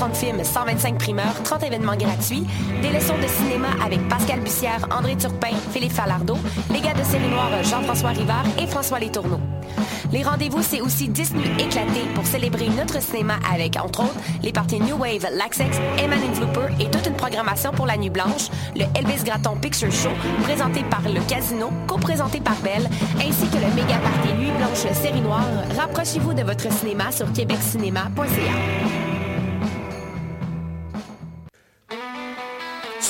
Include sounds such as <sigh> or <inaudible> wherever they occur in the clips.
130 films, 125 primeurs, 30 événements gratuits, des leçons de cinéma avec Pascal Bussière, André Turpin, Philippe Falardeau, les gars de série noire Jean-François Rivard et François Letourneau. Les rendez-vous, c'est aussi 10 nuits éclatées pour célébrer notre cinéma avec, entre autres, les parties New Wave, Laxex, Eman Flooper et toute une programmation pour la Nuit Blanche, le Elvis Gratton Picture Show, présenté par le Casino, co-présenté par Belle, ainsi que le méga party Nuit Blanche Série Noire. Rapprochez-vous de votre cinéma sur québeccinéma.ca.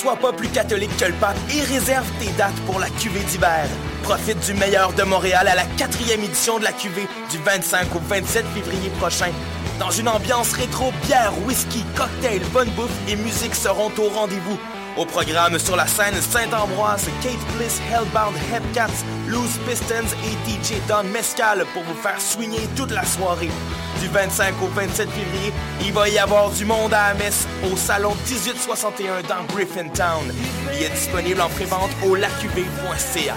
Sois pas plus catholique que le pape et réserve tes dates pour la cuvée d'hiver. Profite du meilleur de Montréal à la quatrième édition de la cuvée du 25 au 27 février prochain. Dans une ambiance rétro, bière, whisky, cocktail, bonne bouffe et musique seront au rendez-vous. Au programme sur la scène Saint-Ambroise, Kate Bliss, Hellbound Hepcats, Loose Pistons et DJ Don Mescal pour vous faire swinger toute la soirée. Du 25 au 27 février, il va y avoir du monde à la au salon 1861 dans Griffintown. Il est disponible en prévente au lacuv.ca.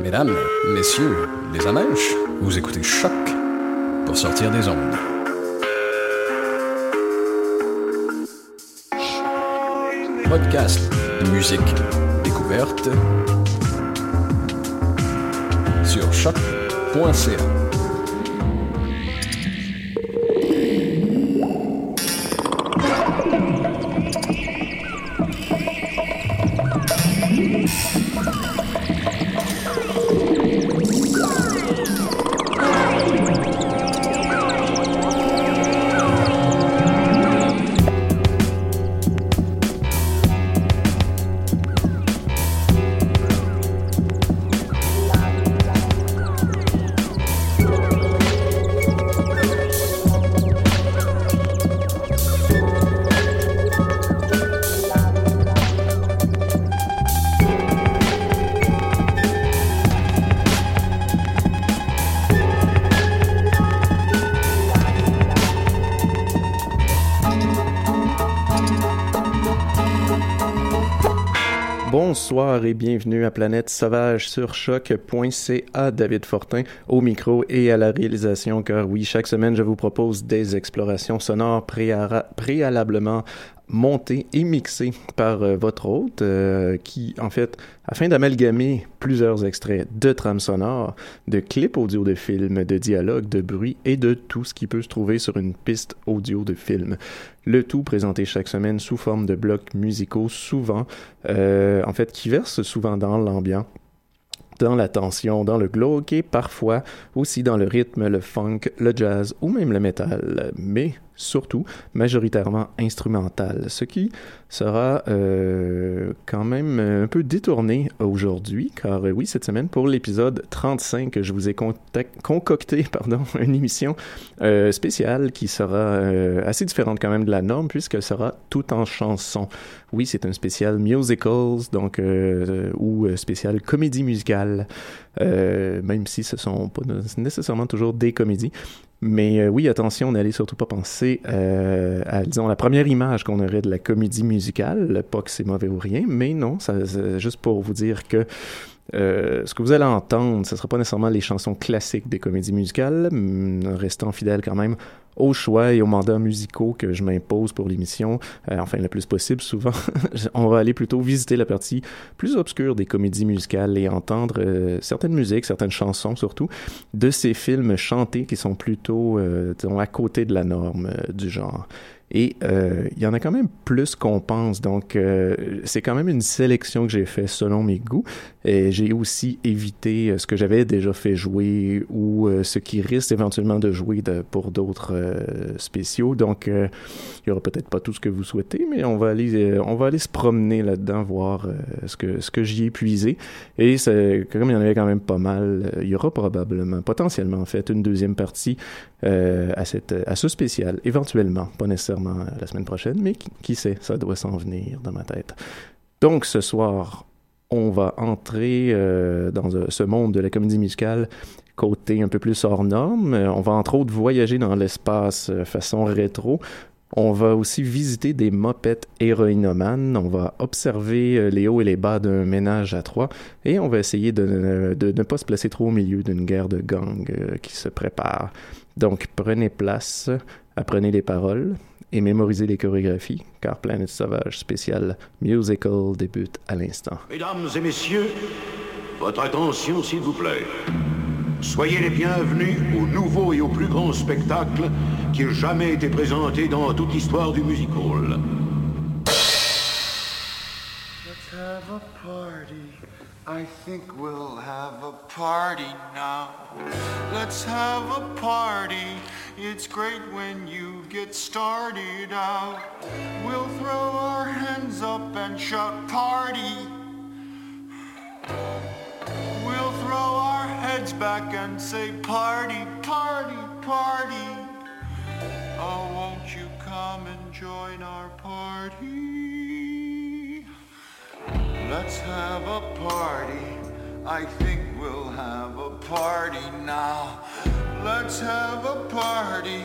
Mesdames, messieurs, les amèches, vous écoutez Choc pour sortir des ondes. Podcast, musique, découverte sur choc.ca. Bonsoir et bienvenue à Planète Sauvage sur choc.ca. David Fortin au micro et à la réalisation, car oui, chaque semaine, je vous propose des explorations sonores préalablement monté et mixé par euh, votre hôte, euh, qui, en fait, afin d'amalgamer plusieurs extraits de trames sonores, de clips audio de films, de dialogues, de bruit et de tout ce qui peut se trouver sur une piste audio de film. Le tout présenté chaque semaine sous forme de blocs musicaux, souvent, euh, en fait, qui versent souvent dans l'ambiance dans la tension, dans le glauque et parfois aussi dans le rythme, le funk, le jazz ou même le metal. Mais surtout majoritairement instrumental, ce qui sera euh, quand même un peu détourné aujourd'hui, car euh, oui, cette semaine, pour l'épisode 35, je vous ai concocté <laughs> pardon, une émission euh, spéciale qui sera euh, assez différente quand même de la norme, puisqu'elle sera tout en chanson. Oui, c'est un spécial musicals, donc, euh, ou spécial comédie musicale, même si ce sont pas nécessairement toujours des comédies. Mais euh, oui, attention, n'allez surtout pas penser euh, à, disons, la première image qu'on aurait de la comédie musicale. Pas que c'est mauvais ou rien, mais non, ça, juste pour vous dire que euh, ce que vous allez entendre, ce ne sera pas nécessairement les chansons classiques des comédies musicales, restant fidèle quand même aux choix et aux mandats musicaux que je m'impose pour l'émission, euh, enfin le plus possible souvent, <laughs> on va aller plutôt visiter la partie plus obscure des comédies musicales et entendre euh, certaines musiques, certaines chansons surtout, de ces films chantés qui sont plutôt, à côté de la norme du genre. Et euh, il y en a quand même plus qu'on pense. Donc, euh, c'est quand même une sélection que j'ai fait selon mes goûts. Et j'ai aussi évité euh, ce que j'avais déjà fait jouer ou ce qui risque éventuellement de jouer pour d'autres spéciaux. Donc, il y aura peut-être pas tout ce que vous souhaitez, mais on va aller, on va aller se promener là-dedans, voir ce que ce que j'y ai puisé. Et comme il y en avait quand même pas mal, il y aura probablement, potentiellement en fait, une deuxième partie à cette à ce spécial, éventuellement, pas nécessairement la semaine prochaine, mais qui, sait, ça doit s'en venir dans ma tête. Donc ce soir, on va entrer euh, dans euh, ce monde de la comédie musicale côté un peu plus hors norme. Euh, on va entre autres voyager dans l'espace façon rétro. On va aussi visiter des mopettes héroïnomanes. On va observer les hauts et les bas d'un ménage à trois. Et on va essayer de, de ne pas se placer trop au milieu d'une guerre de gang qui se prépare. Donc prenez place, apprenez les paroles et mémoriser les chorégraphies, car Planète Sauvage spécial musical débute à l'instant. Mesdames et messieurs, votre attention s'il vous plaît. Soyez les bienvenus au nouveau et au plus grand spectacle qui ait jamais été présenté dans toute l'histoire du musical. Let's have a party. I think we'll have a party now. Let's have a party. It's great when you get started out. We'll throw our hands up and shout party. We'll throw our heads back and say party, party, party. Oh, won't you come and join our party? Let's have a party. I think we'll have a party now. Let's have a party.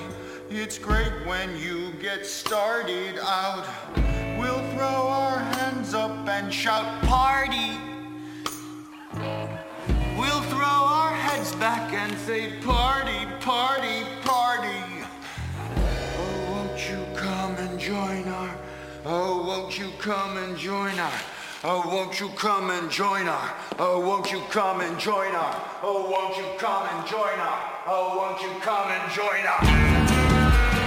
It's great when you get started out. We'll throw our hands up and shout party. We'll throw our heads back and say party, party, party. Oh, won't you come and join our, oh, won't you come and join our, Oh, won't you come and join our? Oh, won't you come and join our? Oh, won't you come and join our? Oh, won't you come and join our?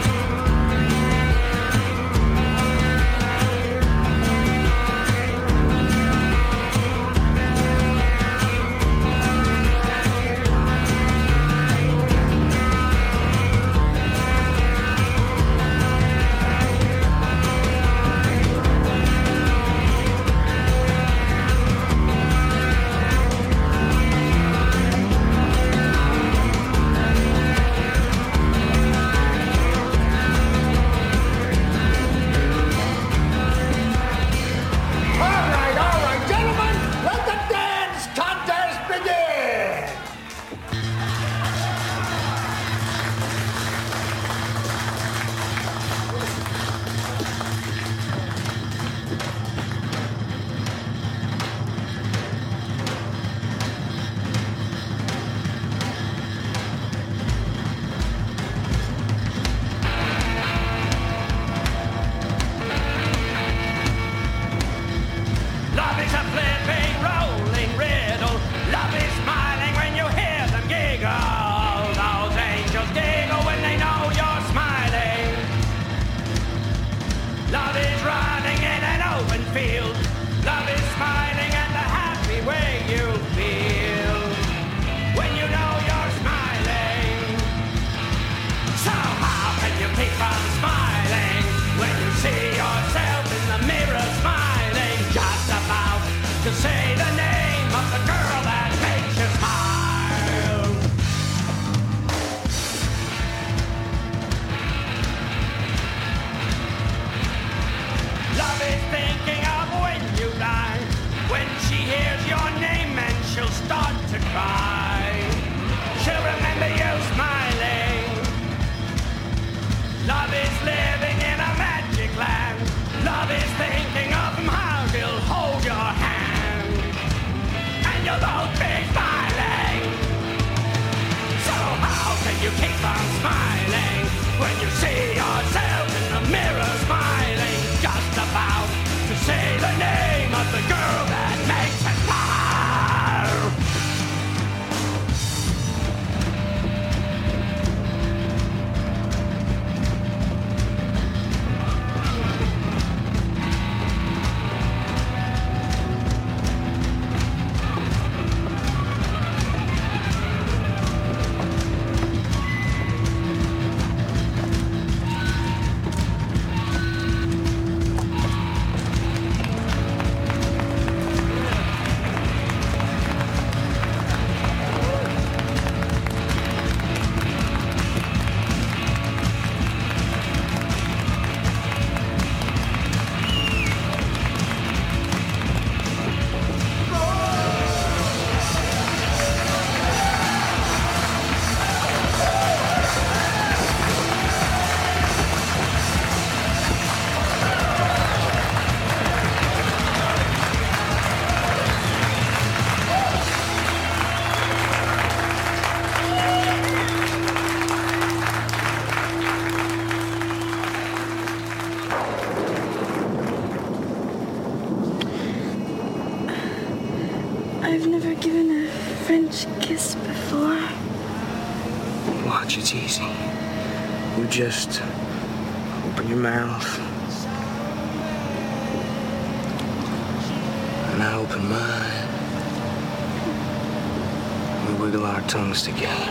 Tongues together.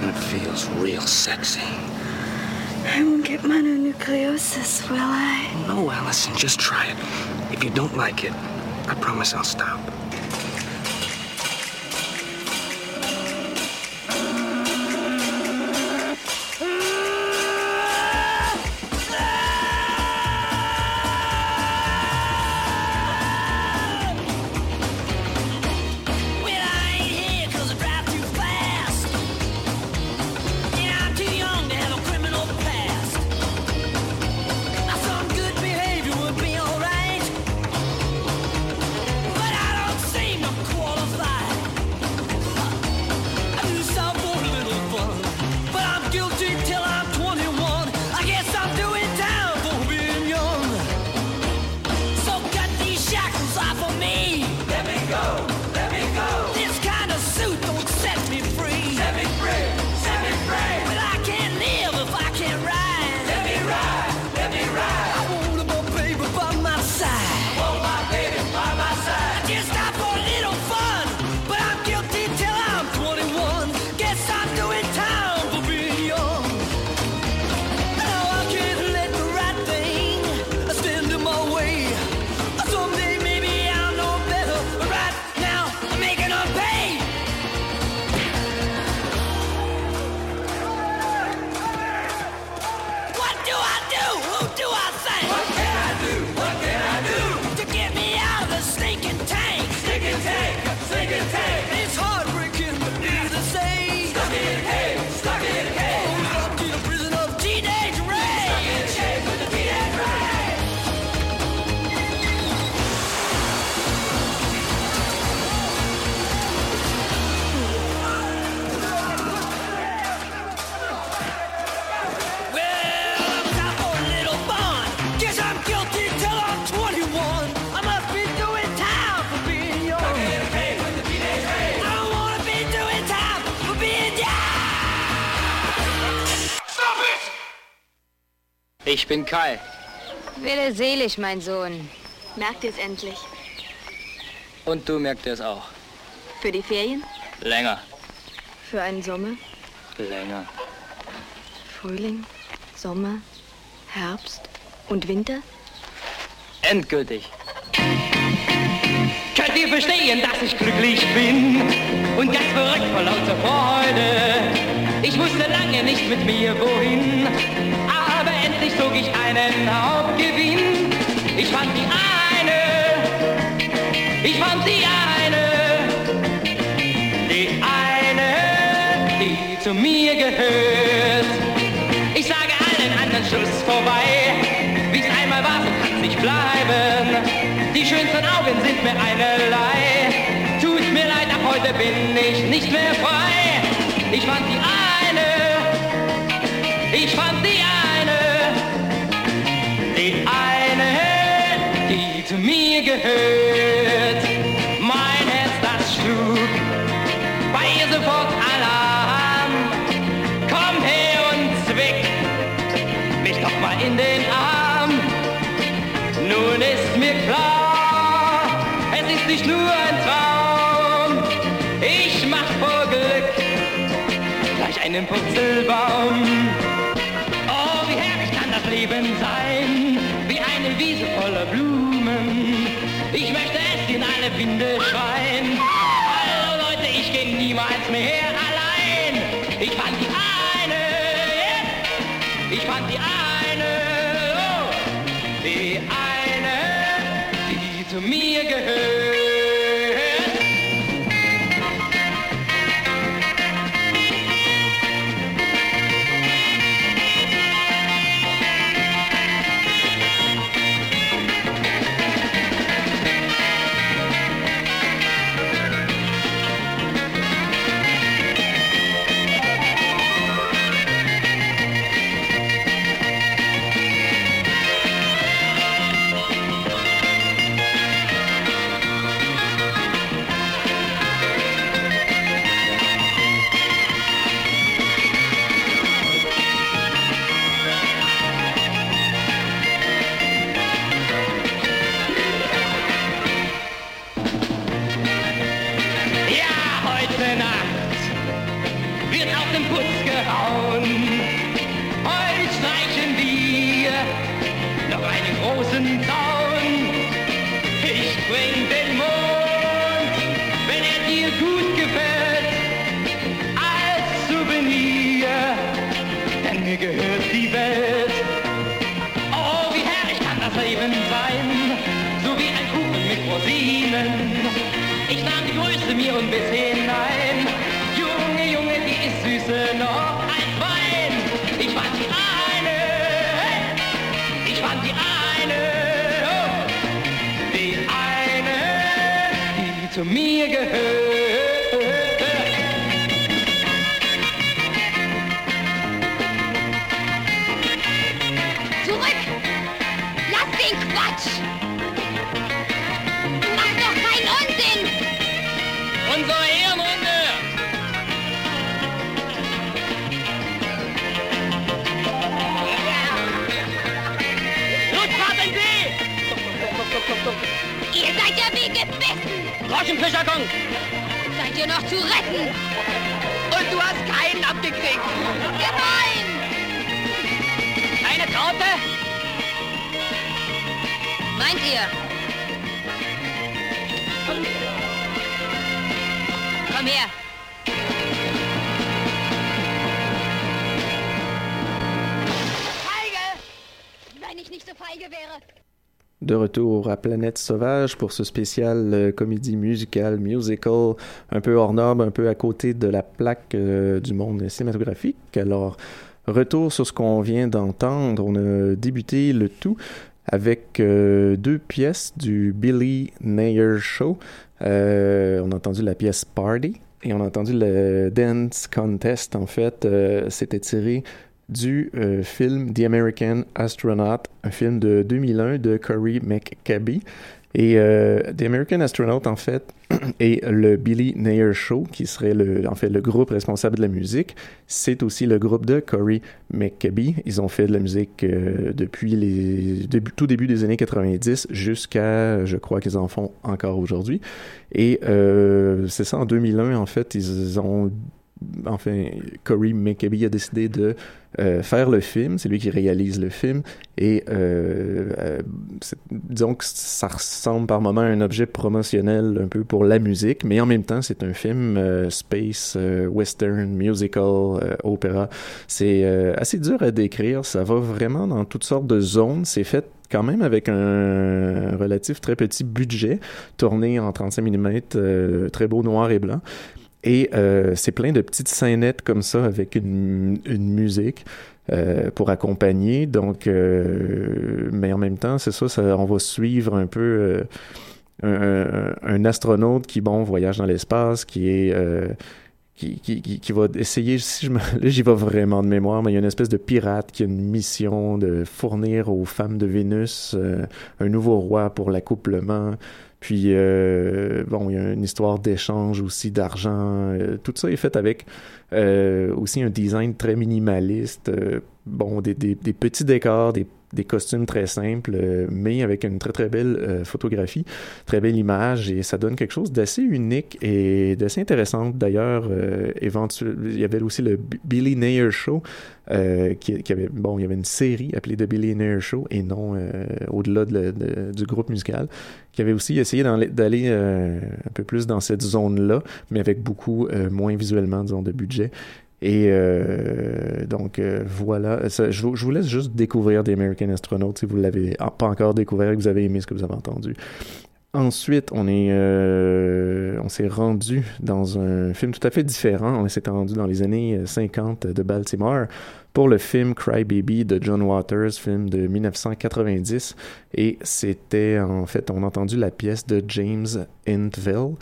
And it feels real sexy. I won't get mononucleosis, will I? No, Allison, just try it. If you don't like it, I promise I'll stop. Ich bin Kai. Wille selig, mein Sohn. Merkt ihr es endlich? Und du merkst es auch. Für die Ferien? Länger. Für einen Sommer? Länger. Frühling, Sommer, Herbst und Winter? Endgültig. Könnt ihr verstehen, dass ich glücklich bin und ganz verrückt vor lauter Freude? Ich wusste lange nicht mit mir wohin, zog ich einen Hauptgewinn. Ich fand die eine, ich fand die eine, die eine, die zu mir gehört. Ich sage allen anderen Schluss vorbei, wie's einmal war, so kann's nicht bleiben. Die schönsten Augen sind mir einerlei. Tut mir leid, ab heute bin ich nicht mehr frei. Ich fand die eine, ich fand die Hey. Winde schreien. Hallo Leute, ich geh niemals mehr allein. Ich fand die eine, yeah. ich fand die eine, oh, die eine, die zu mir gehört. Gebissen! Groschenfischerkong! Seid ihr noch zu retten? Und du hast keinen abgekriegt! Gemein! Eine Traute? Meint ihr? Komm her! Feige! Wenn ich nicht so feige wäre! De retour à Planète Sauvage pour ce spécial euh, comédie musicale, musical, un peu hors norme, un peu à côté de la plaque euh, du monde cinématographique. Alors, retour sur ce qu'on vient d'entendre. On a débuté le tout avec euh, deux pièces du Billy Nayer Show. On a entendu la pièce Party et on a entendu le Dance Contest. En fait, c'était tiré du euh, film The American Astronaut, un film de 2001 de Corey McCabe. Et euh, The American Astronaut, en fait, <clears throat> est le Billy Nayer Show, qui serait le, en fait le groupe responsable de la musique. C'est aussi le groupe de Corey McCabe. Ils ont fait de la musique euh, depuis les tout début des années 90 jusqu'à, je crois qu'ils en font encore aujourd'hui. Et c'est ça, en 2001, en fait, ils ont enfin, Corey McCabe a décidé de euh, faire le film. C'est lui qui réalise le film. Et euh, euh, disons que ça ressemble par moments à un objet promotionnel un peu pour la musique, mais en même temps, c'est un film euh, space, western, musical, opéra. C'est assez dur à décrire. Ça va vraiment dans toutes sortes de zones. C'est fait quand même avec un relatif très petit budget, tourné en 35 mm, très beau noir et blanc. Et euh, c'est plein de petites scénettes comme ça avec une, une musique euh, pour accompagner. Donc, euh, mais en même temps, c'est ça, on va suivre un peu un, astronaute qui, bon, voyage dans l'espace, qui est... qui, va essayer, si je me, <laughs> là j'y vais vraiment de mémoire, mais il y a une espèce de pirate qui a une mission de fournir aux femmes de Vénus un nouveau roi pour l'accouplement. Puis, euh, bon, il y a une histoire d'échange aussi d'argent. Euh, tout ça est fait avec euh, aussi un design très minimaliste. euh, bon, des, des, des petits décors, des, des costumes très simples, euh, mais avec une très très belle euh, photographie, très belle image, et ça donne quelque chose d'assez unique et d'assez intéressant. D'ailleurs, euh, il y avait aussi le Billy Nayer Show, qui, avait, bon, il y avait une série appelée The Billy Nayer Show, et non au-delà du groupe musical, qui avait aussi essayé d'aller un peu plus dans cette zone-là, mais avec beaucoup moins visuellement, disons, de budget. Et euh, donc euh, voilà, je, vous, laisse juste découvrir des American Astronauts si vous ne l'avez pas encore découvert et que vous avez aimé ce que vous avez entendu. Ensuite, on est, euh, on s'est rendu dans un film tout à fait différent. On s'est rendu dans les années 50 de Baltimore pour le film Cry Baby de John Waters, film de 1990. Et c'était, en fait, on a entendu la pièce de James Intville,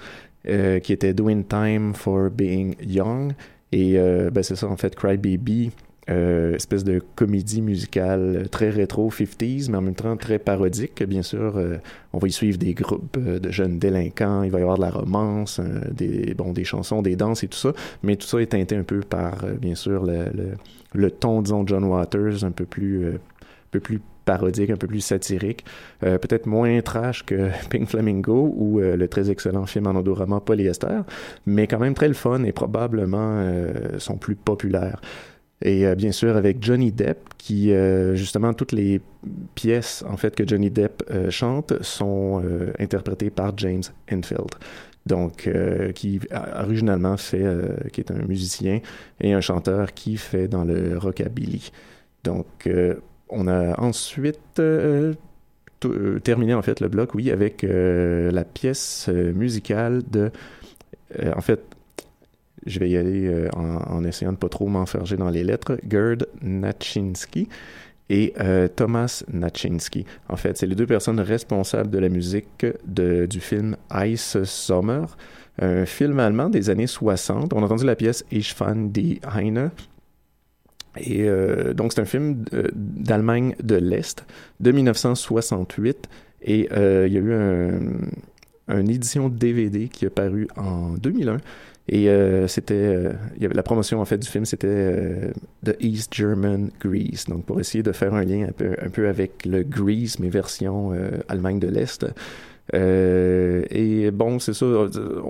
qui était Doing Time for Being Young. Et euh, ben, c'est ça, en fait, Cry Baby, euh, espèce de comédie musicale très rétro 50s, mais en même temps très parodique. Bien sûr, euh, on va y suivre des groupes euh, de jeunes délinquants, il va y avoir de la romance, euh, des, bon, des chansons, des danses et tout ça, mais tout ça est teinté un peu par, euh, bien sûr, le, le, le ton, disons, John Waters, un peu plus, un peu plus parodique, un peu plus satirique, euh, peut-être moins trash que <laughs> Pink Flamingo ou euh, le très excellent film en odorama Polyester, mais quand même très le fun et probablement euh, son plus populaire. Et euh, bien sûr avec Johnny Depp, qui euh, justement toutes les pièces en fait que Johnny Depp euh, chante sont interprétées par James Hetfield. Donc, qui originalement fait, qui est un musicien et un chanteur qui fait dans le rockabilly. Donc, on a ensuite terminé en fait le bloc, oui, avec la pièce musicale de, en fait, je vais y aller euh, en, essayant de pas trop m'enferger dans les lettres, Gerd Naczynski et euh, Thomas Naczynski. En fait, c'est les deux personnes responsables de la musique de, du film Ice Summer, un film allemand des années 60. On a entendu la pièce Ich fand die Heine. Et euh, donc, c'est un film d'Allemagne de l'Est de 1968. Et il y a eu un, une édition DVD qui est paru en 2001. Et euh, c'était, euh, la promotion en fait du film, c'était euh, The East German Grease. Donc pour essayer de faire un lien un peu, avec le Grease, mais version euh, Allemagne de l'Est. Euh, et bon, c'est ça. euh,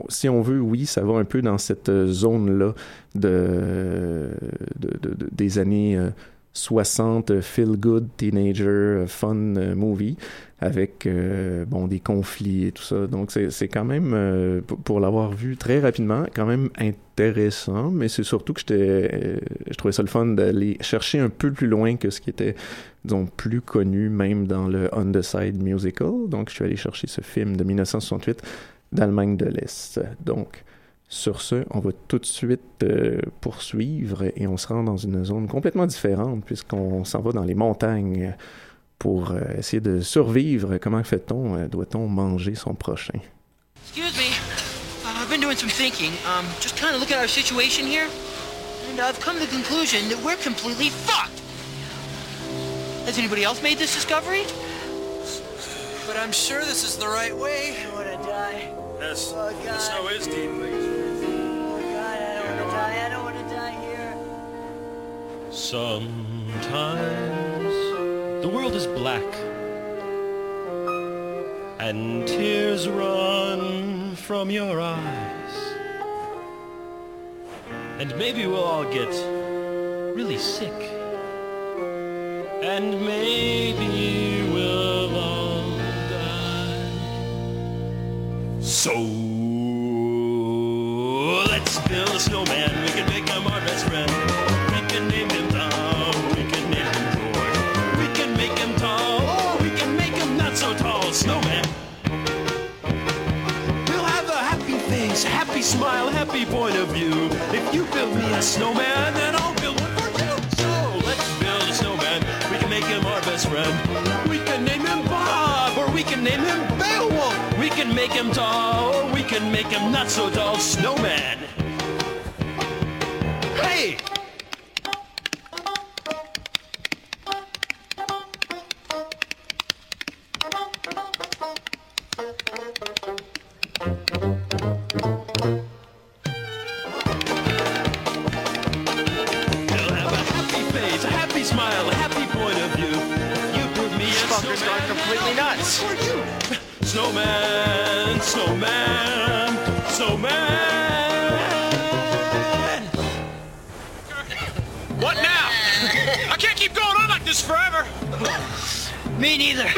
Si on veut, oui, ça va un peu dans cette zone-là de, de, de- de- des années euh, 60, feel good teenager, euh, fun euh, movie, avec euh, bon des conflits et tout ça. Donc c'est quand même, euh, pour, l'avoir vu très rapidement, quand même intéressant. Mais c'est surtout que j'étais, euh, je trouvais ça le fun d'aller chercher un peu plus loin que ce qui était disons, plus connu même dans le On the Side Musical. Donc, je suis allé chercher ce film de 1968 d'Allemagne de l'Est. Donc, sur ce, on va tout de suite poursuivre et on se rend dans une zone complètement différente puisqu'on s'en va dans les montagnes pour euh, essayer de survivre. Comment fait-on? Euh, Doit-on manger son prochain? Excuse me. Uh, I've been doing some thinking. Um, just kind of look at our situation here, and I've come to the conclusion that we're completely fucked. Has anybody else made this discovery? But I'm sure this is the right way. I wanna die. Yes, Oh, God. the snow is deep. Oh God, I don't wanna die. I don't wanna die here. Sometimes the world is black and tears run from your eyes. And maybe we'll all get really sick. And maybe we'll all die. So smile, happy point of view. If you build me a snowman, then I'll build one for you. So let's build a snowman. We can make him our best friend. We can name him Bob, or we can name him Beowulf. We can make him tall, or we can make him not so tall. Snowman. Hey! Put me This in fucker's snowman, gone completely nuts. You. Snowman, snowman, snowman. What now? I can't keep going on like this forever. Me neither.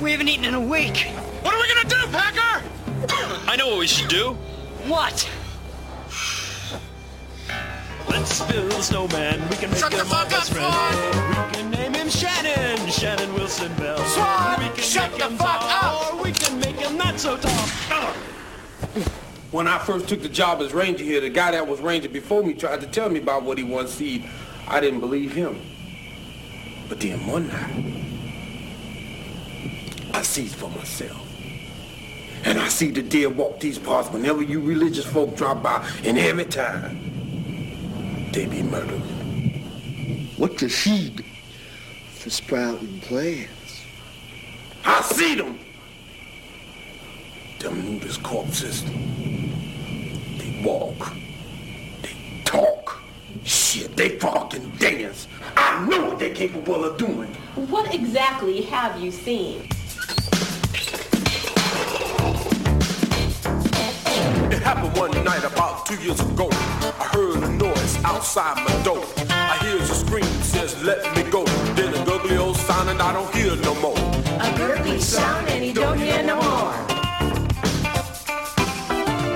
We haven't eaten in a week. What are we gonna do, Packer? I know what we should do. What? Let's build a snowman. We can make Shut the him our fuck best up, friend. Swan! We can name him Shannon, Shannon Wilson Bell. Swan, we can shut make the him fuck tall, up! Or we can make him not so tall. When I first took the job as ranger here, the guy that was ranger before me tried to tell me about what he once to see. I didn't believe him. But then one night, I see for myself. And I see the deer walk these parts whenever you religious folk drop by, and every time, they be murdered. What the seed for sprouting plants? I see them. Them nudist corpses. They walk. They talk. Shit, they fucking dance. I I know what they're capable of doing. What exactly have you seen? It happened one night about two years ago. I heard a noise outside my door. I hear a scream says, let me go. Sound and I don't hear no more. A gurgly sound and you don't hear no more.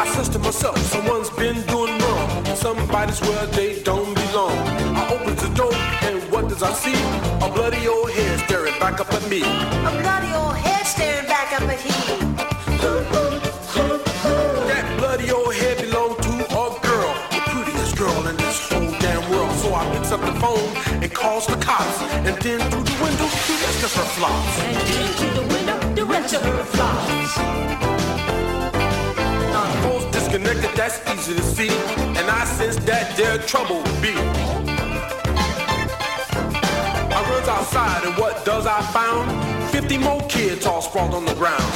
I says to myself, someone's been doing wrong. Somebody's where they don't belong. I opens the door and what does I see? A bloody old head staring back up at me. A bloody old head staring back up at him. That bloody old head belonged to a girl, the prettiest girl in this whole damn world. So I picks up the phone calls the cops, and then through the window, the rest of her flops. And into the window, the rest of her flops. Phone's disconnected, that's easy to see, and I sense that there trouble be. I runs outside, and what does I found? Fifty more kids all sprawled on the ground.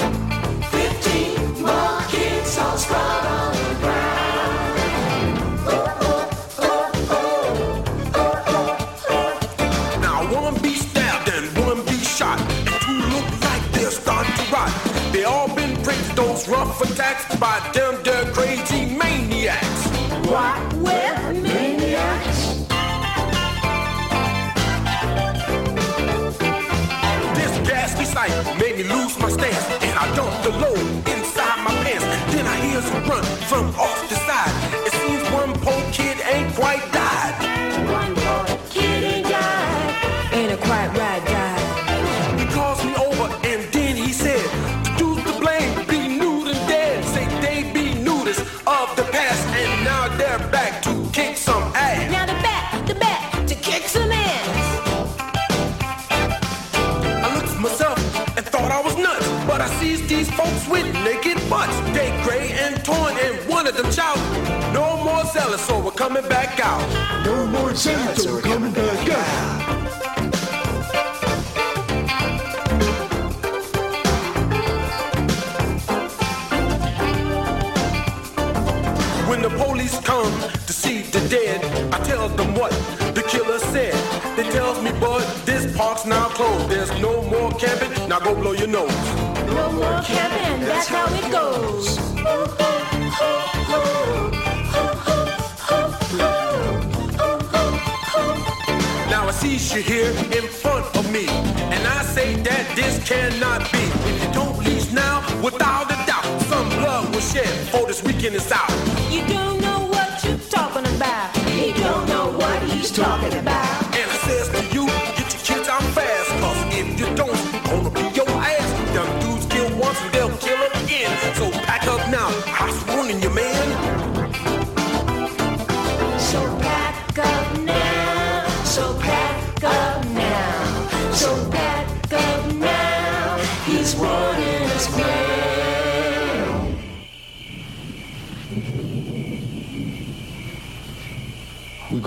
Fifteen more kids all sprawled on the ground. Attacks by them there crazy maniacs. What? Well, maniacs. This ghastly sight made me lose my stance, and I dumped the load inside my pants. Then I hear some run from off the side. Folks with naked butts. They gray and torn, and one of them shout, No more zealous, so we're coming back out. No more zealots, so we're coming back out. When the police come to see the dead, I tell them what the killer said. They tells me, bud, this park's now closed. There's no more camping. Now go blow your nose. See you here in front of me, and I say that this cannot be. If you don't leave now, without a doubt, some blood will shed before this weekend is out. You don't know what you're talking about. You don't know what he's talking about.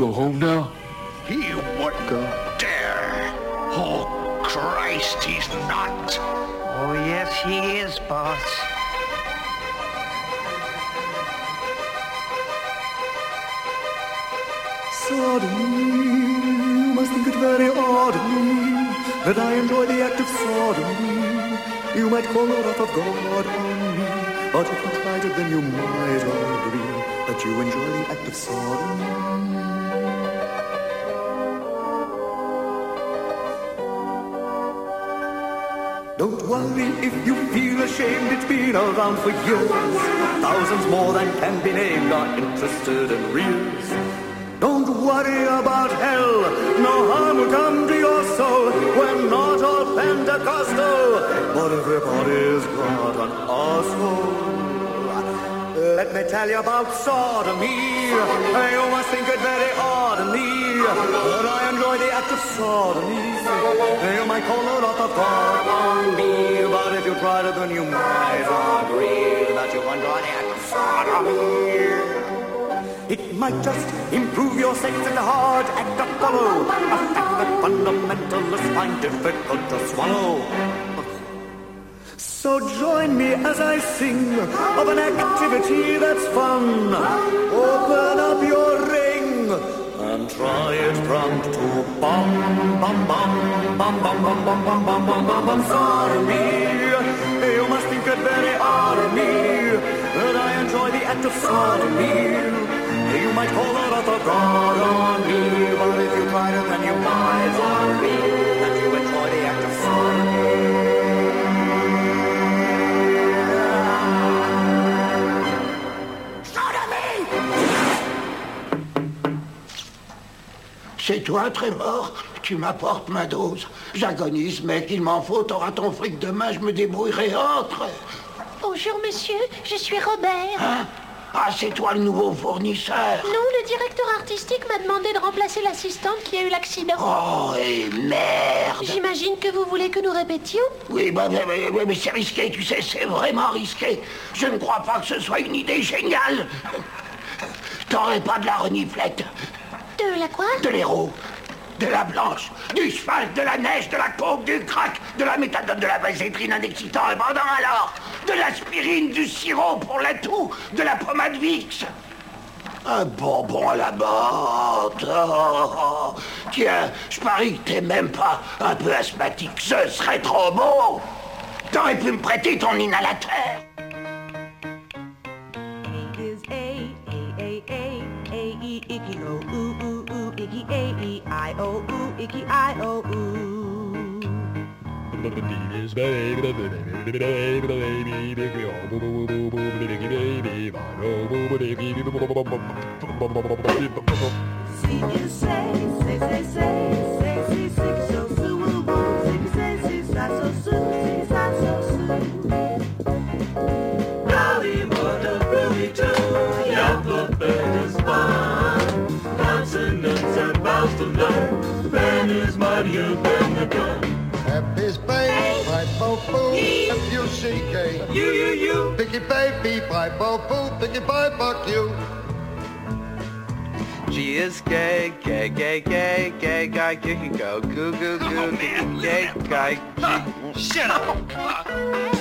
Go home now? He wouldn't dare. Oh, Christ, he's not. Oh, yes, he is, boss. Sodomy, you must think it very odd of me that I enjoy the act of sodomy. You might call the wrath of God on me, but if you tried it, then you might agree that you enjoy the act of sodomy. Don't worry if you feel ashamed, it's been around for years. Thousands more than can be named are interested in reels. Don't worry about hell, no harm will come to your soul. We're not all Pentecostal, but everybody's got an asshole. Let me tell you about sodomy. You must think it very odd of me, enjoy the act of sodomy. You might call it off the God on me, but if you tried it, then you might agree that you enjoy the act of sodomy. It might just improve your sex and hard act to follow. A fact that fundamentalists find difficult to swallow. So join me as I sing of an activity that's fun. Open up your ring and try it from to bum bum bum bum bum bum bum bum bum bum bum bum sodomy. You must think it very odd of me that I enjoy the act of sodomy. You might call it a god on me, but if you tried it, then you might on me C'est toi, Trémor Tu m'apportes ma dose. J'agonise, mec, il m'en faut. T'auras ton fric demain, je me débrouillerai autre. Bonjour, monsieur. Je suis Robert. Hein? Ah, c'est toi le nouveau fournisseur Non, le directeur artistique m'a demandé de remplacer l'assistante qui a eu l'accident. Oh, et merde J'imagine que vous voulez que nous répétions Oui, bah, mais- mais- mais c'est risqué, tu sais, c'est vraiment risqué. Je ne crois pas que ce soit une idée géniale. T'aurais pas de la reniflette De la quoi De l'héros, de la blanche, du cheval, de la neige, de la coke, du crack, de la méthadone, de la vasétrine, un excitant et pendant alors, de l'aspirine, du sirop pour la toux, de la pommade Vicks. Un bonbon à la menthe. Oh, oh. Tiens, je parie que t'es même pas un peu asthmatique. Ce serait trop beau. T'aurais pu me prêter ton inhalateur. I, O, ooh, icky, I, O, ooh. C is bo boo, F U C K. U U U. Piggy baby, bye bo boo, Picky bye fuck you. G is gay, gay, gay, gay, gay guy, kick and go, goo goo goo, oh, man, gay guy. Huh, shut up.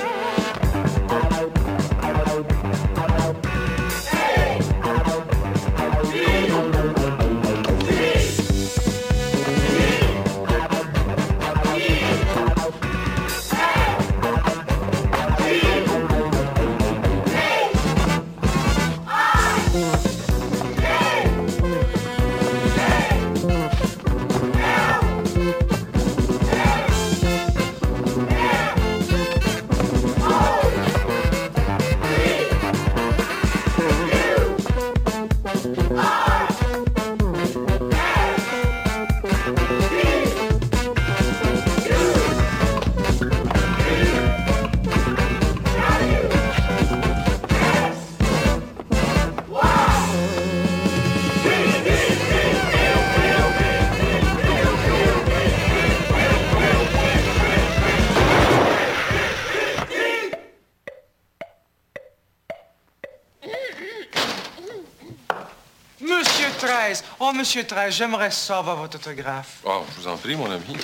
13. Oh, Monsieur 13, j'aimerais ça avoir votre autographe. Oh, je vous en prie, mon ami.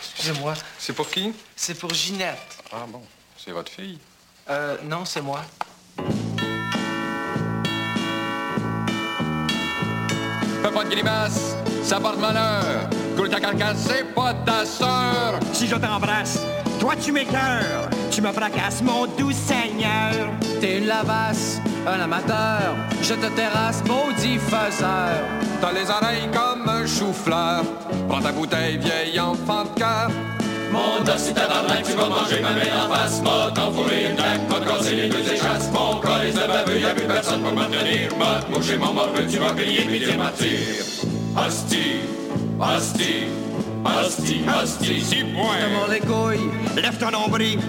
Excusez-moi. C'est pour qui? C'est pour Ginette. Ah bon, c'est votre fille? Euh, non, c'est moi. Fais pas de grimace, ça porte malheur. Coule ta carcasse, c'est pas ta sœur. Si je t'embrasse, toi tu m'écœures, tu me fracasses, mon doux Seigneur. T'es une lavasse, un amateur, je te terrasse, maudit faiseur. T'as les oreilles comme un chou-fleur. Prends ta bouteille, vieille enfant de cœur. Mon dos, si tabarnak, tu vas manger ma main en face, m'a t'enfourrer une claque, m'a te casser les deux échasses, mon calice de baveux, y'a plus personne pour me tenir, m'a te moucher mon morveux, tu vas dire ma tire. Hostie, hostie, hostie, hostie, six points. Comment les couilles, lève ton nombril.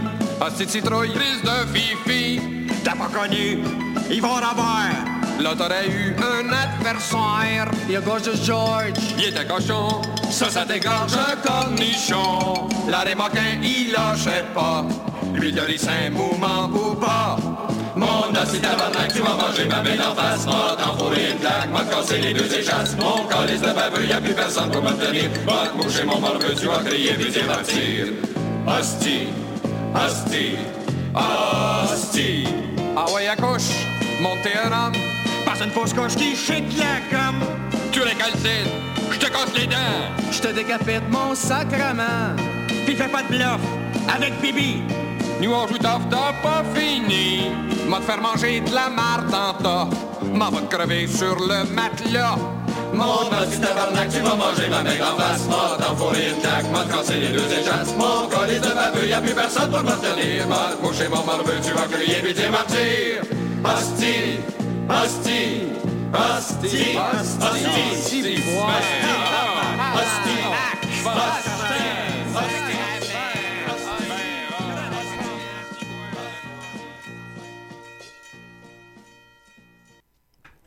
Hostie de citrouille, prise de fifi. T'as pas connu, vont avoir. Là, t'aurais eu un adversaire. Il a gauche de George. Il était cochon, ça, ça dégorge comme nichon. La rémoquin, il lâchait pas. Lui, de ricin, mouvement ou pas. Mon si tabarnak, tu vas manger ma belle en face, m'a t'enfourrer une claque, m'a te casser les deux échasses, mon calice de baveux, y'a plus personne pour me tenir, m'a mon morveux, tu puis dire ma tire. Hostie, hostie, hostie. Ah ouais, accouche, montez un homme. Passe une fausse coche qui chie de la gomme. Tu les calcines, je te casse les dents. Je te décapite mon sacrement. Puis fais pas de bluff avec Bibi. Nous on joue t'as pas fini. M'a te faire manger de la marde en tas. M'en va te crever sur le matelas. Mon petit tabarnak, tu vas manger ma maigre en face. M'a t'enfourrer une claque, m'a te casser les deux échasses. Mon colis de baveux, y'a plus personne pour me tenir. M'a moucher mon morveux, tu vas crier puis t'es martyr. Hostie, hostie, hostie, hostie, hostie,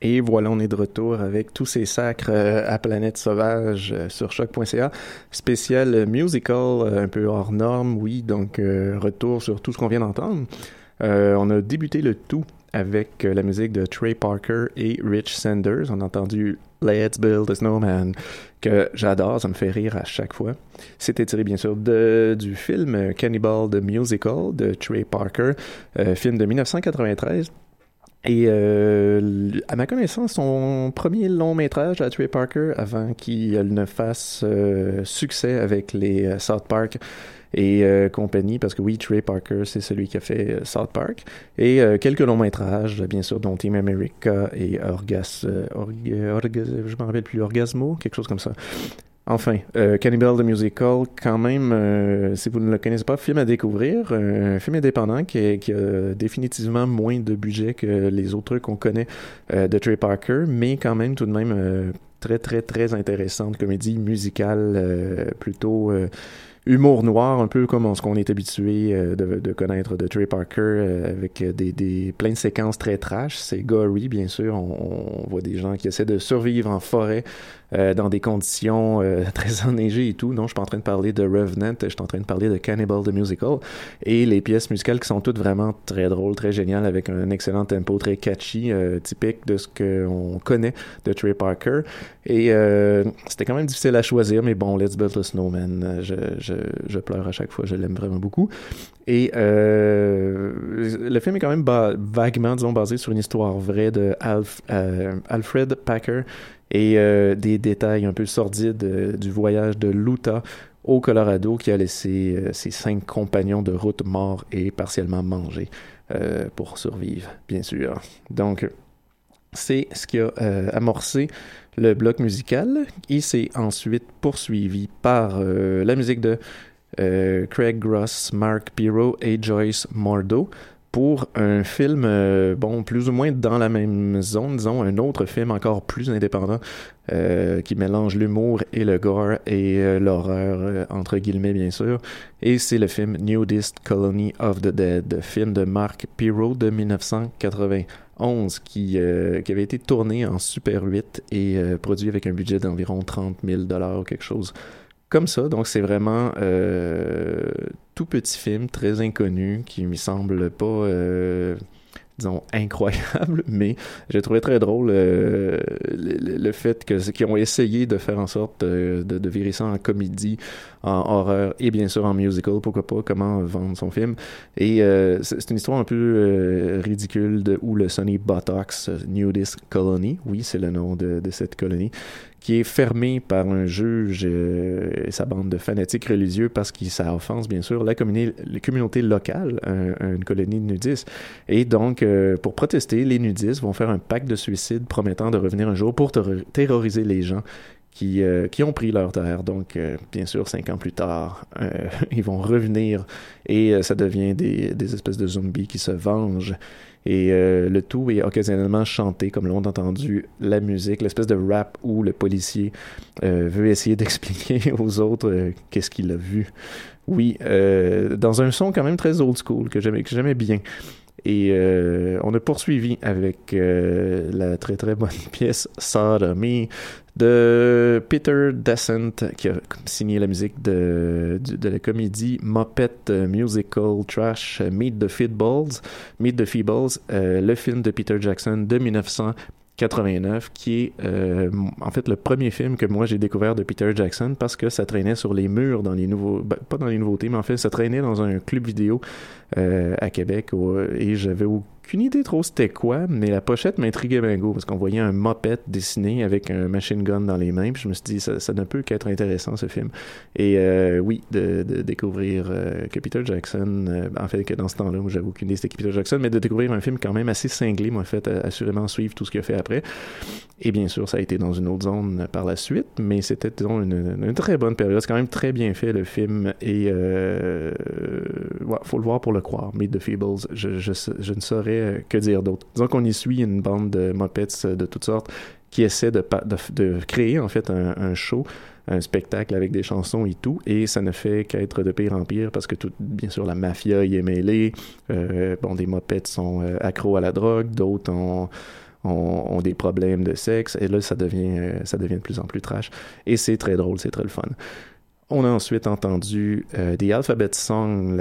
Et voilà, on est de retour avec tous ces sacres euh, à Planète Sauvage euh, sur choc.ca. Spécial euh, musical, un peu hors norme, oui, donc retour sur tout ce qu'on vient d'entendre. On a débuté le tout avec la musique de Trey Parker et Rich Sanders. On a entendu Let's Build a Snowman, que j'adore, ça me fait rire à chaque fois. C'était tiré bien sûr du film Cannibal the Musical de Trey Parker, film de 1993. Et euh, à ma connaissance, son premier long métrage à Trey Parker avant qu'il ne fasse euh, succès avec les euh, South Park et euh, compagnie, parce que oui, Trey Parker, c'est celui qui a fait euh, South Park. Et euh, quelques longs métrages, bien sûr, dont Team America et Orgas... Org- Org- je me rappelle plus, Orgasmo, quelque chose comme ça. Enfin, euh, Cannibal the Musical, quand même, euh, si vous ne le connaissez pas, film à découvrir, euh, un film indépendant qui, a définitivement moins de budget que les autres qu'on connaît de Trey Parker, mais quand même tout de même très très très intéressante comédie musicale, plutôt humour noir, un peu comme ce qu'on est habitué de, connaître de Trey Parker, avec des, des plein séquences très trash. C'est gory, bien sûr. On voit des gens qui essaient de survivre en forêt euh, dans des conditions euh, <laughs> très enneigées et tout. Non, je suis pas en train de parler de Revenant, je suis en train de parler de Cannibal the Musical. Et les pièces musicales qui sont toutes vraiment très drôles, très géniales, avec un excellent tempo, très catchy, euh, typique de ce qu'on connaît de Trey Parker. Et c'était quand même difficile à choisir, mais bon, Let's Build a Snowman, je, pleure à chaque fois, je l'aime vraiment beaucoup. Et le film est quand même vaguement, disons, basé sur une histoire vraie de Alf- Alfred Packer et euh, des détails un peu sordides euh, du voyage de Luta au Colorado qui a laissé euh, ses cinq compagnons de route morts et partiellement mangés pour survivre, bien sûr. Donc, c'est ce qui a amorcé le bloc musical et c'est ensuite poursuivi par la musique de Craig Gross, Mark Pirro et Joyce Mordo pour un film, euh, bon, plus ou moins dans la même zone, disons, un autre film encore plus indépendant euh, qui mélange l'humour et le gore et euh, l'horreur, euh, entre guillemets, bien sûr. Et c'est le film Nudist Colony of the Dead, film de Mark Pirro de 1991 qui, qui avait été tourné en Super 8 et produit avec un budget d'environ 30 000 ou quelque chose comme ça. Donc c'est vraiment euh, tout petit film, très inconnu, qui me semble pas, euh, disons, incroyable, <laughs> mais j'ai trouvé très drôle euh, le, fait qu'ils ont essayé de faire en sorte de, de, virer ça en comédie, en horreur et bien sûr en musical, pourquoi pas, comment vendre son film. Et euh, c'est une histoire un peu euh, ridicule de où le Sonny Botox euh, Nudist Colony, oui, c'est le nom de, de cette colonie, qui est fermé par un juge euh, et sa bande de fanatiques religieux parce que ça offense bien sûr la, la communauté locale, un- une colonie de nudistes. Et donc, euh, pour protester, les nudistes vont faire un pacte de suicide promettant de revenir un jour pour terro- terroriser les gens qui, euh, qui ont pris leur terre. Donc, bien sûr, cinq ans plus tard, <laughs> ils vont revenir et ça devient des, des espèces de zombies qui se vengent. Et euh, le tout est occasionnellement chanté, comme l'ont entendu, la musique, l'espèce de rap où le policier euh, veut essayer <laughs> d'expliquer aux autres euh, qu'est-ce qu'il a vu. Oui, euh, dans un son quand même très old school que j'aimais, que j'aimais bien. Et euh, on a poursuivi avec euh, la très très bonne <laughs> pièce Sodomy de Peter Descent qui a signé la musique de, la comédie Muppet Musical Trash Meet the Feebles, Meet the euh, le film de Peter Jackson de 1989 qui est euh, en fait le premier film que moi j'ai découvert de Peter Jackson parce que ça traînait sur les murs dans les nouveaux ben, pas dans les nouveautés mais en fait ça traînait dans un club vidéo euh, à Québec et j'avais aucune idée trop c'était quoi, mais la pochette m'intriguait bien go parce qu'on voyait un moped dessiné avec un machine gun dans les mains. Puis je me suis dit, ça, ne peut qu'être intéressant ce film. Et euh, oui, de, découvrir euh, que Peter Jackson, euh, en fait, que dans ce temps-là, moi j'avoue aucune idée c'était Peter Jackson, mais de découvrir un film quand même assez cinglé, m'a fait assurément suivre tout ce qu'il a fait après. Et bien sûr, ça a été dans une autre zone par la suite, mais c'était une, une très bonne période. C'est quand même très bien fait le film et ouais, faut le voir pour le croire. Meet the Feebles, je, je ne saurais euh, que dire d'autre. Disons qu'on y suit une bande de Muppets euh, de toutes sortes qui essaie de, créer en fait un, show un spectacle avec des chansons et tout, et ça ne fait qu'être de pire en pire parce que bien sûr la mafia y est mêlée, euh, bon des mopettes sont accros à la drogue, d'autres ont, ont, des problèmes de sexe, et là ça devient, ça devient de plus en plus trash, et c'est très drôle, c'est très le fun. On a ensuite entendu euh, The Alphabet Song,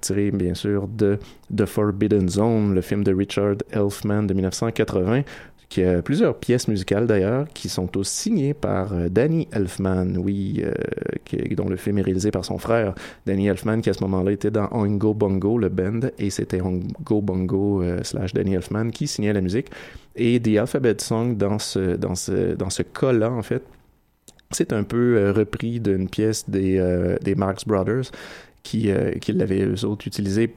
tiré bien sûr de The Forbidden Zone, le film de Richard Elfman de 1980, qui a plusieurs pièces musicales d'ailleurs, qui sont tous signées par euh, Danny Elfman, oui, euh, dont le film est réalisé par son frère, Danny Elfman, qui à ce moment-là était dans Oingo Bongo, le band, et c'était Oingo Bongo euh, slash Danny Elfman qui signait la musique. Et The Alphabet Song, dans ce, dans ce, dans ce cas-là, en fait, c'est un peu euh, repris d'une pièce des, euh, des Marx Brothers qui, euh, qui l'avaient eux autres utilisé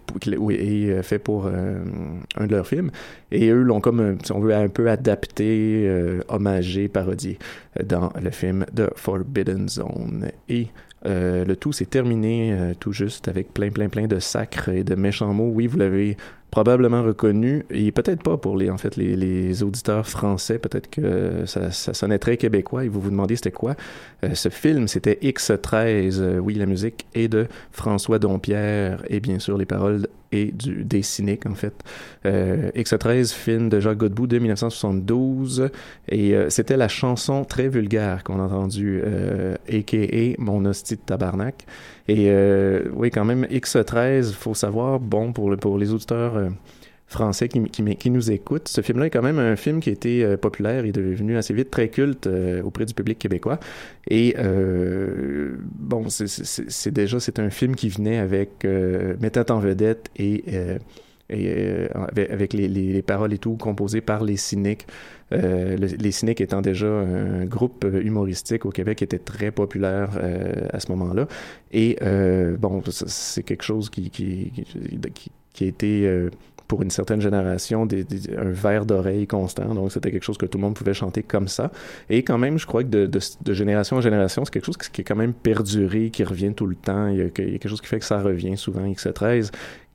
et fait pour un de leurs films. Et eux l'ont comme, si on veut, un peu adapté, euh, hommagé, parodié dans le film The Forbidden Zone. Et le tout s'est terminé tout juste avec plein, plein, plein de sacres et de méchants mots. Oui, vous l'avez probablement reconnu et peut-être pas pour les en fait les, les auditeurs français peut-être que ça, ça sonnait très québécois et vous vous demandez c'était quoi. Euh, ce film c'était X13 euh, oui la musique est de François Dompierre et bien sûr les paroles et du des cyniques en fait. Euh, X13 film de Jacques Godbout de 1972 et euh, c'était la chanson très vulgaire qu'on a entendue euh, aka mon hostie de tabarnak et euh, oui, quand même, X13, faut savoir, bon, pour, le, pour les auditeurs euh, français qui, nous écoutent, ce film-là est quand même un film qui a été euh, populaire, il est devenu assez vite très culte euh, auprès du public québécois. Et bon, c'est- déjà, c'est un film qui venait avec, mettant en vedette et... et avec, les paroles et tout composées par les cyniques. Euh, le- les cyniques étant déjà un groupe humoristique au Québec qui était très populaire euh, à ce moment-là. Et euh, bon, c'est quelque chose qui, a été pour une certaine génération un verre d'oreille constant. Donc c'était quelque chose que tout le monde pouvait chanter comme ça. Et quand même, je crois que de, génération en génération, c'est quelque chose qui, est quand même perduré, qui revient tout le temps. Il y a, il y a quelque chose qui fait que ça revient souvent, X13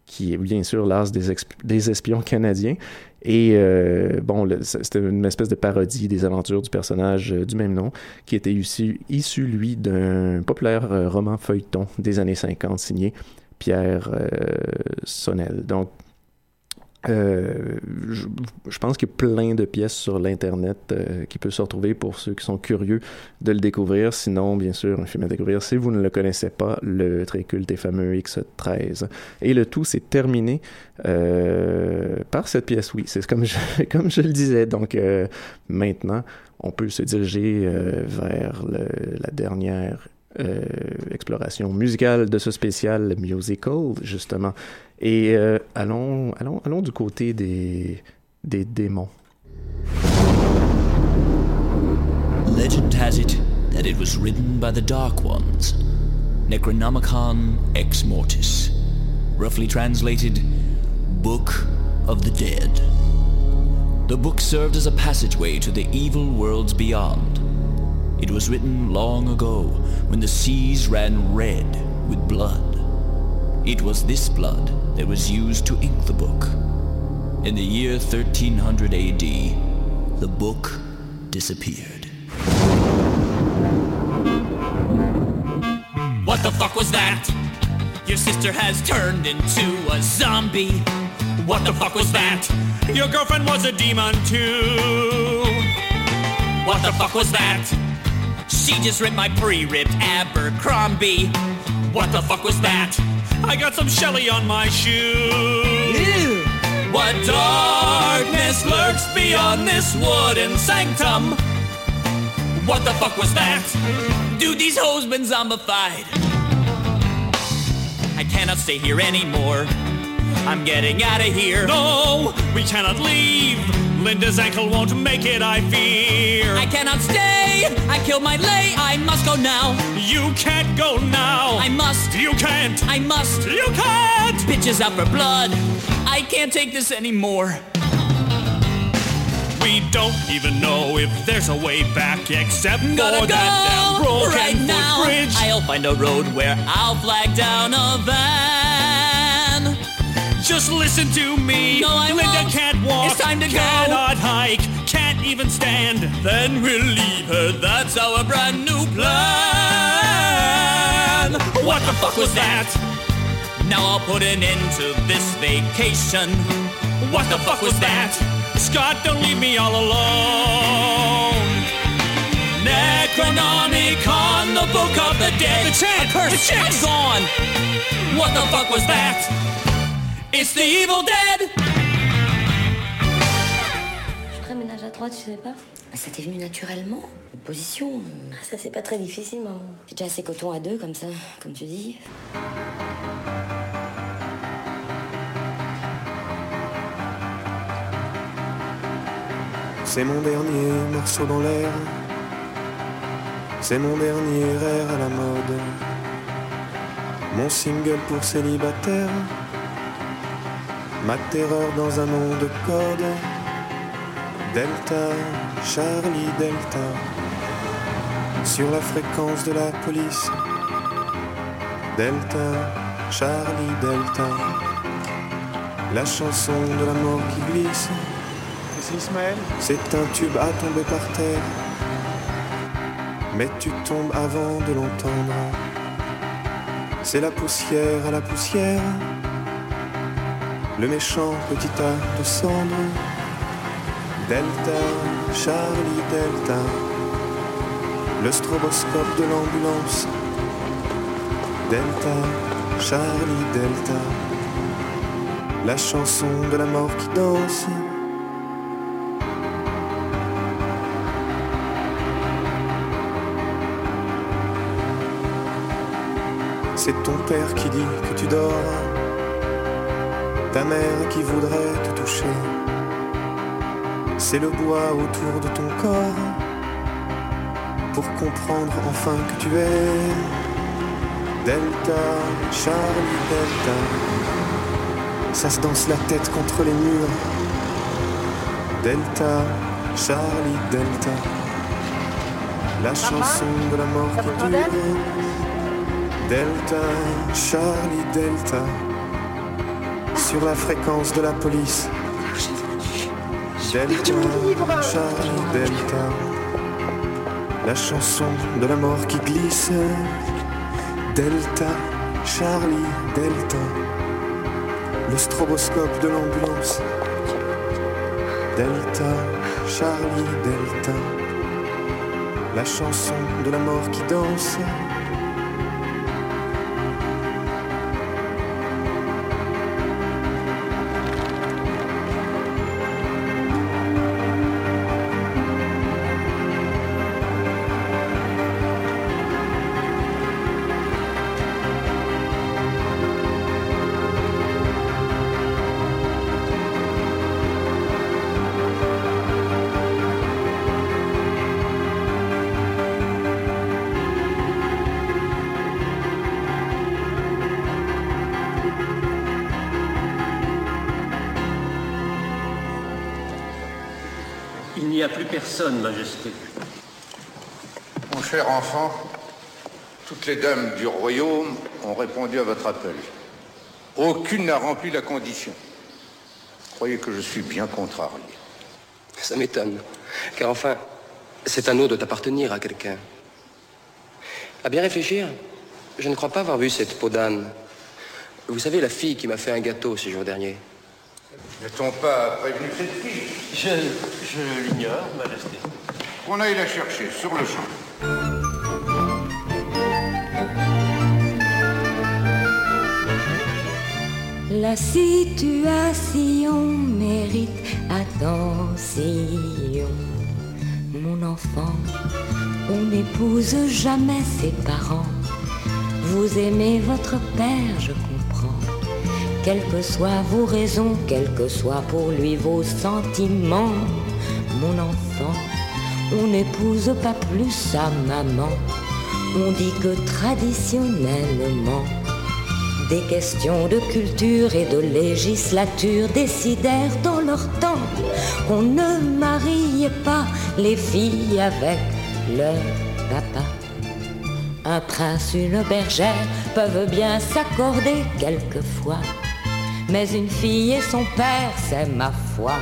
qui est bien sûr l'as des, des espions canadiens. Et euh, bon, c'était une espèce de parodie des aventures du personnage euh, du même nom, qui était issu, lui, d'un populaire euh, roman feuilleton des années 50 signé Pierre Sonnel. Donc, euh, je, pense qu'il y a plein de pièces sur l'internet euh, qui peuvent se retrouver pour ceux qui sont curieux de le découvrir. Sinon, bien sûr, un film à découvrir si vous ne le connaissez pas, le très culte et fameux X13. Et le tout s'est terminé euh, par cette pièce. Oui, c'est comme je, <laughs> le disais. Donc maintenant, on peut se diriger vers la dernière euh, exploration musicale de ce spécial musical, justement. Et euh, allons, allons, allons du côté des, des démons. Legend has it that it was written by the Dark Ones, Necronomicon Ex Mortis, roughly translated, Book of the Dead. The book served as a passageway to the evil worlds beyond. It was written long ago when the seas ran red with blood. It was this blood that was used to ink the book. In the year 1300 AD, the book disappeared. What the fuck was that? Your sister has turned into a zombie. What the fuck was that? Your girlfriend was a demon too. What the fuck was that? She just ripped my pre-ripped Abercrombie. What the fuck was that? I got some Shelly on my shoe. What darkness lurks beyond this wooden sanctum? What the fuck was that? Dude, these hoes been zombified. I cannot stay here anymore. I'm getting out of here. No, we cannot leave. Linda's ankle won't make it, I fear. I cannot stay. I killed my lay. I must go now. You can't go now. I must. You can't. I must. You can't. Bitches out for blood. I can't take this anymore. We don't even know if there's a way back except for Gotta that damn go broken right now. bridge. I'll find a road where I'll flag down a van. Just listen to me. No, I Linda won't. can't walk. It's time to go. Cannot hike. Can't even stand. Then we'll leave her. That's our brand new plan. What the fuck was that? Now I'll put an end to this vacation. What the fuck was that? Scott, don't leave me all alone. Necronomicon, the book of the dead. The chant, the chant. Gone. What the fuck was that? It's the Evil Dead. Je ferais ménage à trois, tu sais pas Ça t'est venu naturellement Une position Ah, Ça, c'est pas très difficile, maman. C'est déjà assez coton à deux, comme ça, comme tu dis. C'est mon dernier morceau dans l'air. C'est mon dernier air à la mode. Mon single pour célibataire. Ma terreur dans un nom de code. Delta, Charlie Delta. Sur la fréquence de la police. Delta, Charlie Delta. La chanson de la mort qui glisse. C'est un tube à tomber par terre. Mais tu tombes avant de l'entendre. C'est la poussière à la poussière. Le méchant petit tas de cendres. Delta, Charlie Delta. Le stroboscope de l'ambulance. Delta, Charlie Delta. La chanson de la mort qui danse. C'est ton père qui dit que tu dors, ta mère qui voudrait te toucher. C'est le bois autour de ton corps pour comprendre enfin que tu es Delta, Charlie Delta. Ça se danse la tête contre les murs. Delta, Charlie Delta. La chanson de la mort qui dure. Delta, Charlie Delta. Sur la fréquence de la police. Delta, Charlie Delta. La chanson de la mort qui glisse. Delta, Charlie Delta. Le stroboscope de l'ambulance. Delta, Charlie Delta. La chanson de la mort qui danse. Personne, Majesté. Mon cher enfant, toutes les dames du royaume ont répondu à votre appel. Aucune n'a rempli la condition. Croyez que je suis bien contrarié. Ça m'étonne. Car enfin, c'est à nous de t'appartenir à quelqu'un. À bien réfléchir, je ne crois pas avoir vu cette peau d'âne. Vous savez, la fille qui m'a fait un gâteau ce jour dernier. N'est-on pas prévenu cette fille Je, je l'ignore, Majesté. Qu'on aille la chercher sur le champ. La situation mérite attention. Mon enfant, on n'épouse jamais ses parents. Vous aimez votre père, je comprends. Quelles que soient vos raisons, quels que soient pour lui vos sentiments, mon enfant, on n'épouse pas plus sa maman. On dit que traditionnellement, des questions de culture et de législature décidèrent dans leur temps qu'on ne mariait pas les filles avec leur papa. Un prince, une bergère peuvent bien s'accorder quelquefois. Mais une fille et son père, c'est ma foi.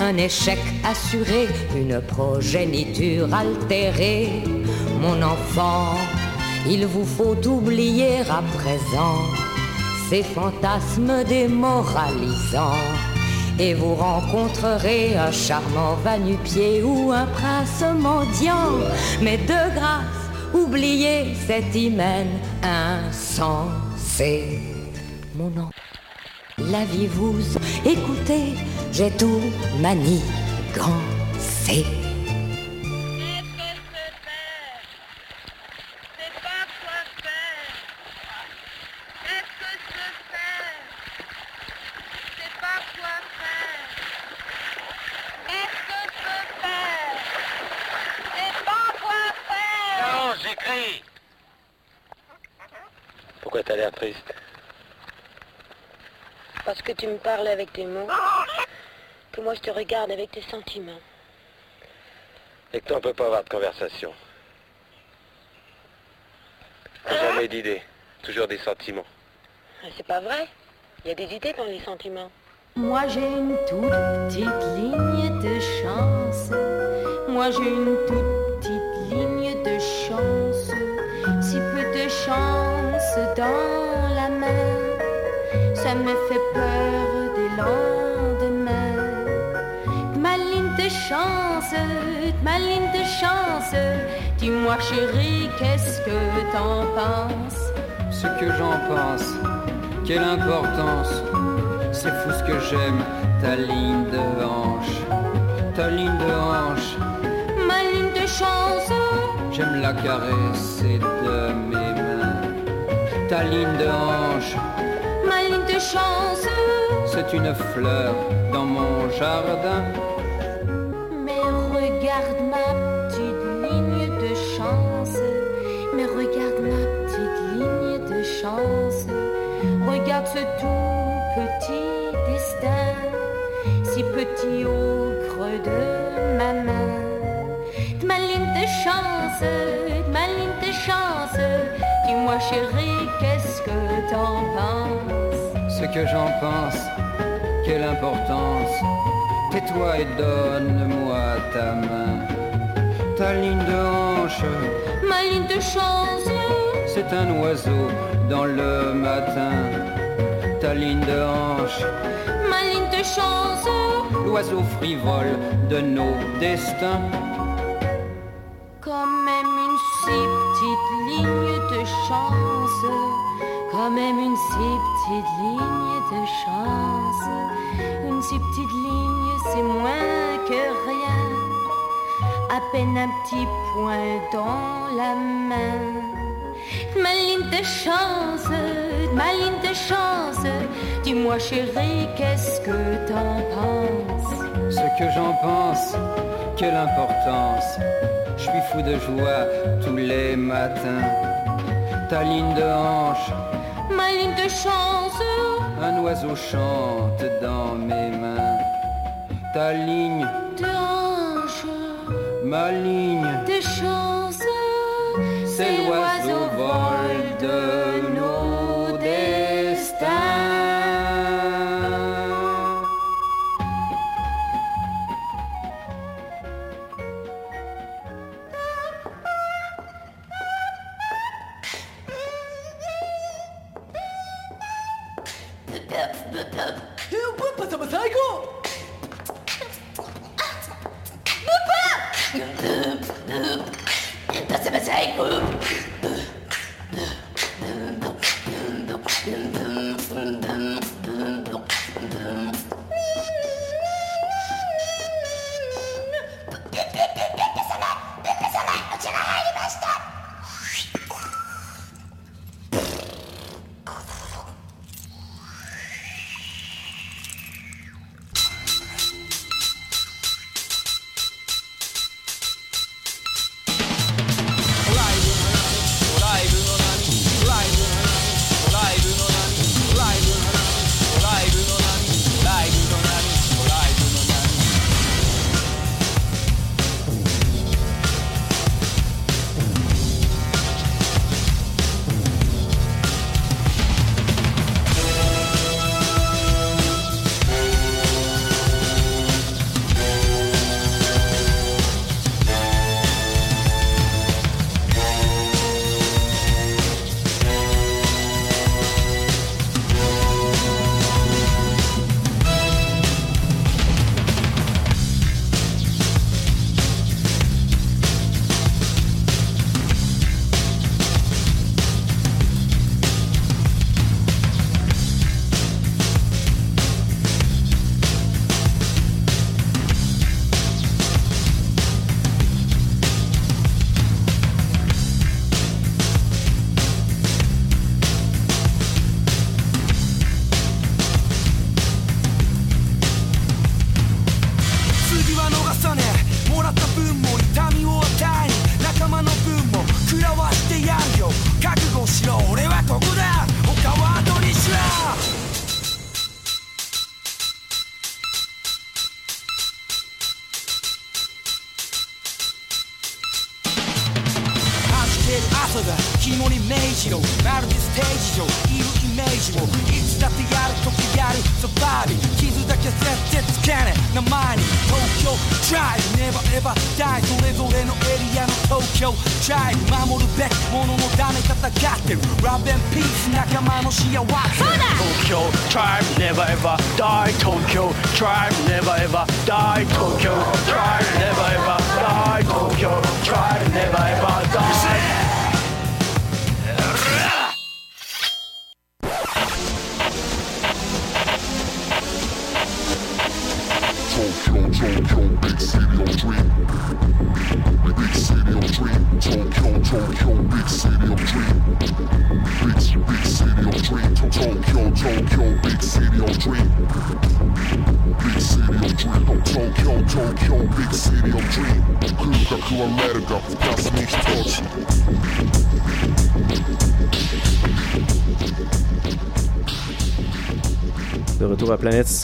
Un échec assuré, une progéniture altérée. Mon enfant, il vous faut oublier à présent ces fantasmes démoralisants. Et vous rencontrerez un charmant va-nu-pied ou un prince mendiant. Mais de grâce, oubliez cet hymen insensé. Mon enfant, l'aviez-vous Écoutez, j'ai tout manigancé. Non, j'écris. Pourquoi t'as l'air triste Parce que tu me parles avec tes mots, que moi je te regarde avec tes sentiments. Et que toi, on peut pas avoir de conversation. Jamais d'idées, toujours des sentiments. C'est pas vrai. Il y a des idées dans les sentiments. Moi j'ai une toute petite ligne de chance. Moi j'ai une toute petite ligne de chance. Si peu de chance dans la main, ça me fait peur ligne de chance, ma ligne de chance. Dis-moi chérie, qu'est-ce que t'en penses? Ce que j'en pense, quelle importance. C'est fou ce que j'aime, ta ligne de hanche, ta ligne de hanche. Ma ligne de chance. J'aime la caresser de mes mains, ta ligne de hanche. Ma ligne de chance. C'est une fleur dans mon jardin. Mais regarde ma petite ligne de chance. Mais regarde ma petite ligne de chance. Regarde ce tout petit destin, si petit au creux de ma main. De ma ligne de chance, de ma ligne de chance. Dis-moi chérie, qu'est-ce que t'en penses? Ce que j'en pense, quelle importance. Tais-toi et donne-moi ta main, ta ligne de hanche. Ma ligne de chance. C'est un oiseau dans le matin, ta ligne de hanche. Ma ligne de chance. L'oiseau frivole de nos destins. Quand même une si petite ligne de chance, quand même une si petite ligne de chance, une si petite ligne c'est moins que rien, à peine un petit point dans la main. Ma ligne de chance, ma ligne de chance, dis-moi chérie, qu'est-ce que t'en penses? Ce que j'en pense, quelle importance. Je suis fou de joie tous les matins. Ta ligne de hanche, Ma ligne de chance, un oiseau chante dans mes mains. Ta ligne, de hanche, ma ligne, de chance, c'est l'oiseau vol de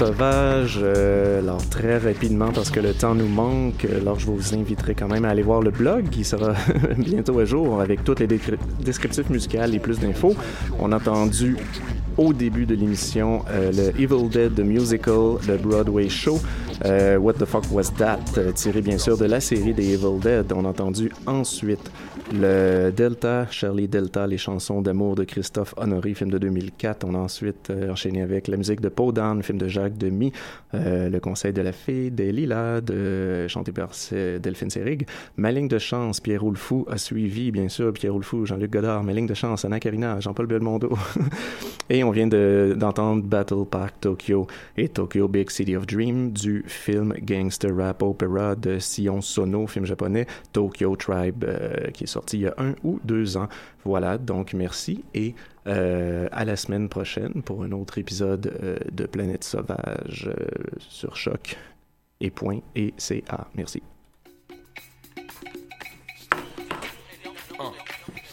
Sauvage, euh, alors très rapidement parce que le temps nous manque, alors je vous inviterai quand même à aller voir le blog qui sera <laughs> bientôt à jour avec tous les descriptifs musicaux et plus d'infos. On a entendu au début de l'émission euh, le Evil Dead The Musical, le Broadway Show, euh, What the Fuck Was That, euh, tiré bien sûr de la série des Evil Dead. On a entendu ensuite le Delta, Charlie Delta, les chansons d'amour de Christophe Honoré, film de 2004. On a ensuite euh, enchaîné avec la musique de Paul Down, film de Jacques Demy, Le Conseil de la Fée, des Lilas, de, chanté par Delphine Seyrig. Ma ligne de chance, Pierre Roulefou a suivi, bien sûr, Pierre Roulefou, Jean-Luc Godard. Ma ligne de chance, Anna Karina, Jean-Paul Belmondo. <laughs> et on vient de- d'entendre Battle Park Tokyo et Tokyo Big City of Dream du film Gangster Rap Opera de Sion Sono, film japonais, Tokyo Tribe, euh, qui est sorti il y a un ou deux ans. Voilà, donc merci et euh, à la semaine prochaine pour un autre épisode euh, de Planète Sauvage sur Choc et point et CA. Merci.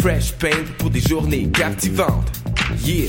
fresh paint pour des journées captivantes. Yeah!